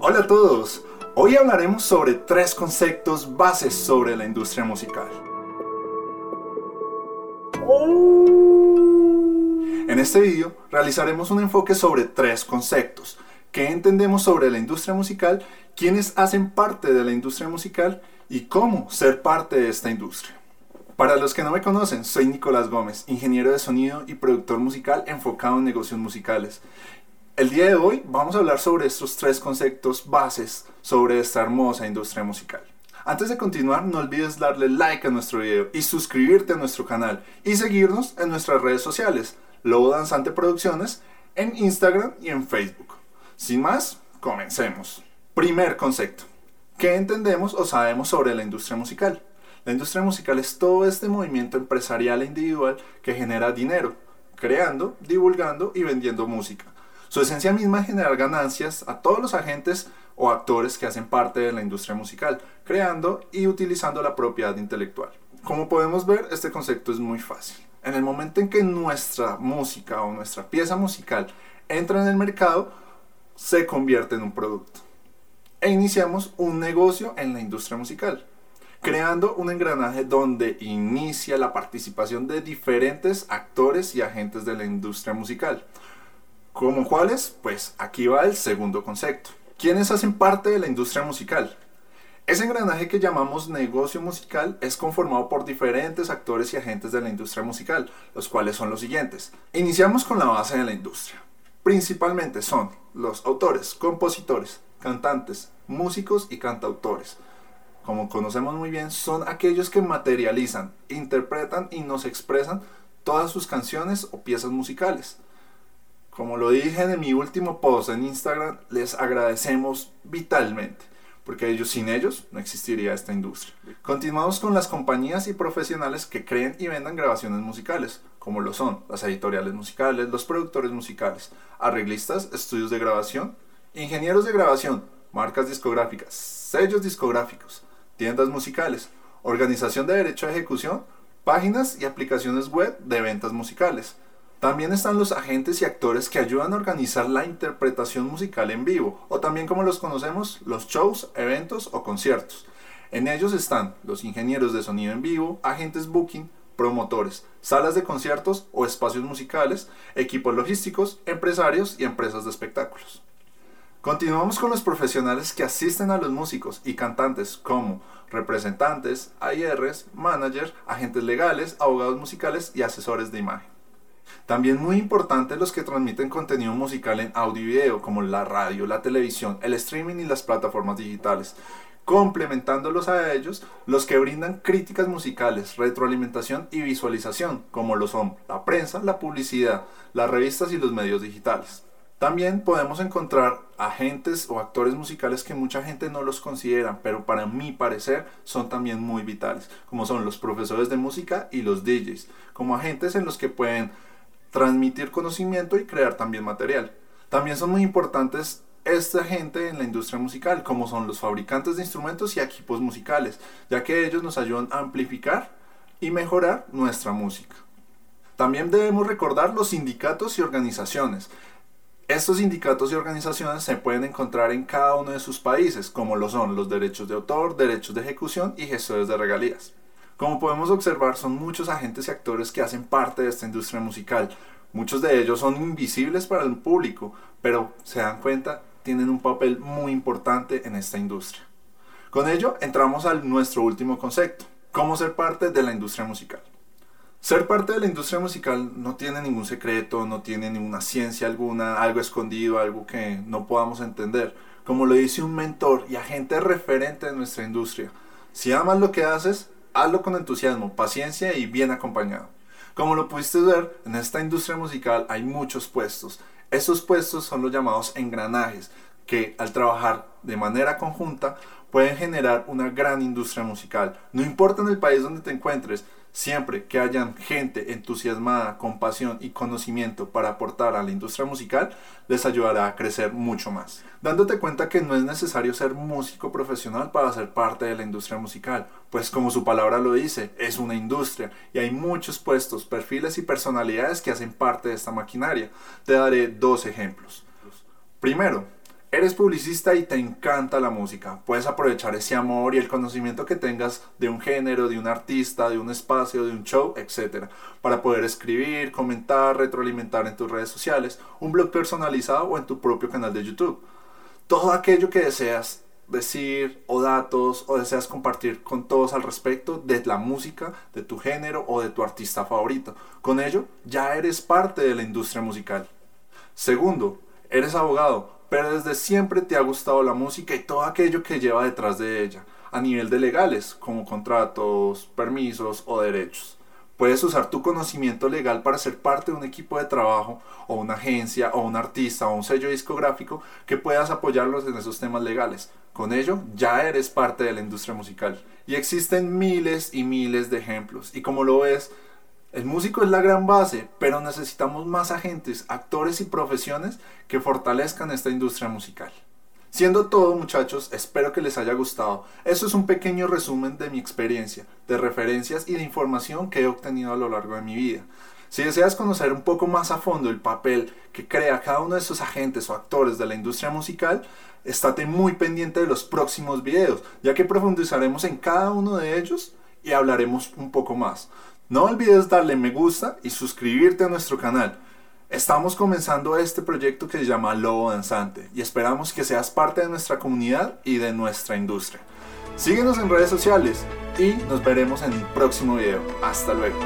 Hola a todos, hoy hablaremos sobre tres conceptos bases sobre la industria musical. En este vídeo realizaremos un enfoque sobre tres conceptos, qué entendemos sobre la industria musical, quiénes hacen parte de la industria musical y cómo ser parte de esta industria. Para los que no me conocen, soy Nicolás Gómez, ingeniero de sonido y productor musical enfocado en negocios musicales. El día de hoy vamos a hablar sobre estos tres conceptos bases sobre esta hermosa industria musical. Antes de continuar, no olvides darle like a nuestro video y suscribirte a nuestro canal y seguirnos en nuestras redes sociales, Lobo Danzante Producciones, en Instagram y en Facebook. Sin más, comencemos. Primer concepto. ¿Qué entendemos o sabemos sobre la industria musical? La industria musical es todo este movimiento empresarial e individual que genera dinero, creando, divulgando y vendiendo música. Su esencia misma es generar ganancias a todos los agentes o actores que hacen parte de la industria musical, creando y utilizando la propiedad intelectual. Como podemos ver, este concepto es muy fácil. En el momento en que nuestra música o nuestra pieza musical entra en el mercado, se convierte en un producto. E iniciamos un negocio en la industria musical, creando un engranaje donde inicia la participación de diferentes actores y agentes de la industria musical. ¿Como cuáles? Pues aquí va el segundo concepto. ¿Quiénes hacen parte de la industria musical? Ese engranaje que llamamos negocio musical es conformado por diferentes actores y agentes de la industria musical, los cuales son los siguientes. Iniciamos con la base de la industria. Principalmente son los autores, compositores, cantantes, músicos y cantautores. Como conocemos muy bien, son aquellos que materializan, interpretan y nos expresan todas sus canciones o piezas musicales. Como lo dije en mi último post en Instagram, les agradecemos vitalmente, porque ellos sin ellos no existiría esta industria. Continuamos con las compañías y profesionales que creen y vendan grabaciones musicales, como lo son las editoriales musicales, los productores musicales, arreglistas, estudios de grabación, ingenieros de grabación, marcas discográficas, sellos discográficos, tiendas musicales, organización de derecho a ejecución, páginas y aplicaciones web de ventas musicales. También están los agentes y actores que ayudan a organizar la interpretación musical en vivo, o también como los conocemos, los shows, eventos o conciertos. En ellos están los ingenieros de sonido en vivo, agentes booking, promotores, salas de conciertos o espacios musicales, equipos logísticos, empresarios y empresas de espectáculos. Continuamos con los profesionales que asisten a los músicos y cantantes como representantes, AIRs, managers, agentes legales, abogados musicales y asesores de imagen. También muy importante los que transmiten contenido musical en audio y video como la radio, la televisión, el streaming y las plataformas digitales, complementándolos a ellos los que brindan críticas musicales, retroalimentación y visualización, como lo son la prensa, la publicidad, las revistas y los medios digitales. También podemos encontrar agentes o actores musicales que mucha gente no los considera, pero para mi parecer son también muy vitales, como son los profesores de música y los DJs, como agentes en los que pueden transmitir conocimiento y crear también material. También son muy importantes esta gente en la industria musical, como son los fabricantes de instrumentos y equipos musicales, ya que ellos nos ayudan a amplificar y mejorar nuestra música. También debemos recordar los sindicatos y organizaciones. Estos sindicatos y organizaciones se pueden encontrar en cada uno de sus países, como lo son los derechos de autor, derechos de ejecución y gestores de regalías. Como podemos observar, son muchos agentes y actores que hacen parte de esta industria musical. Muchos de ellos son invisibles para el público, pero se dan cuenta, tienen un papel muy importante en esta industria. Con ello, entramos a nuestro último concepto, cómo ser parte de la industria musical. Ser parte de la industria musical no tiene ningún secreto, no tiene ninguna ciencia alguna, algo escondido, algo que no podamos entender. Como lo dice un mentor y agente referente de nuestra industria, si amas lo que haces, hazlo con entusiasmo, paciencia y bien acompañado. Como lo pudiste ver, en esta industria musical hay muchos puestos. Estos puestos son los llamados engranajes, que al trabajar de manera conjunta pueden generar una gran industria musical. No importa en el país donde te encuentres, Siempre que hayan gente entusiasmada, con pasión y conocimiento para aportar a la industria musical, les ayudará a crecer mucho más. Dándote cuenta que no es necesario ser músico profesional para ser parte de la industria musical, pues como su palabra lo dice, es una industria y hay muchos puestos, perfiles y personalidades que hacen parte de esta maquinaria. Te daré dos ejemplos. Primero, Eres publicista y te encanta la música. Puedes aprovechar ese amor y el conocimiento que tengas de un género, de un artista, de un espacio, de un show, etc. Para poder escribir, comentar, retroalimentar en tus redes sociales, un blog personalizado o en tu propio canal de YouTube. Todo aquello que deseas decir o datos o deseas compartir con todos al respecto de la música, de tu género o de tu artista favorito. Con ello ya eres parte de la industria musical. Segundo, eres abogado pero desde siempre te ha gustado la música y todo aquello que lleva detrás de ella, a nivel de legales, como contratos, permisos o derechos. Puedes usar tu conocimiento legal para ser parte de un equipo de trabajo o una agencia o un artista o un sello discográfico que puedas apoyarlos en esos temas legales. Con ello ya eres parte de la industria musical. Y existen miles y miles de ejemplos. Y como lo ves, el músico es la gran base, pero necesitamos más agentes, actores y profesiones que fortalezcan esta industria musical. Siendo todo muchachos, espero que les haya gustado. Eso es un pequeño resumen de mi experiencia, de referencias y de información que he obtenido a lo largo de mi vida. Si deseas conocer un poco más a fondo el papel que crea cada uno de esos agentes o actores de la industria musical, estate muy pendiente de los próximos videos, ya que profundizaremos en cada uno de ellos y hablaremos un poco más. No olvides darle me gusta y suscribirte a nuestro canal. Estamos comenzando este proyecto que se llama Lobo Danzante y esperamos que seas parte de nuestra comunidad y de nuestra industria. Síguenos en redes sociales y nos veremos en el próximo video. Hasta luego.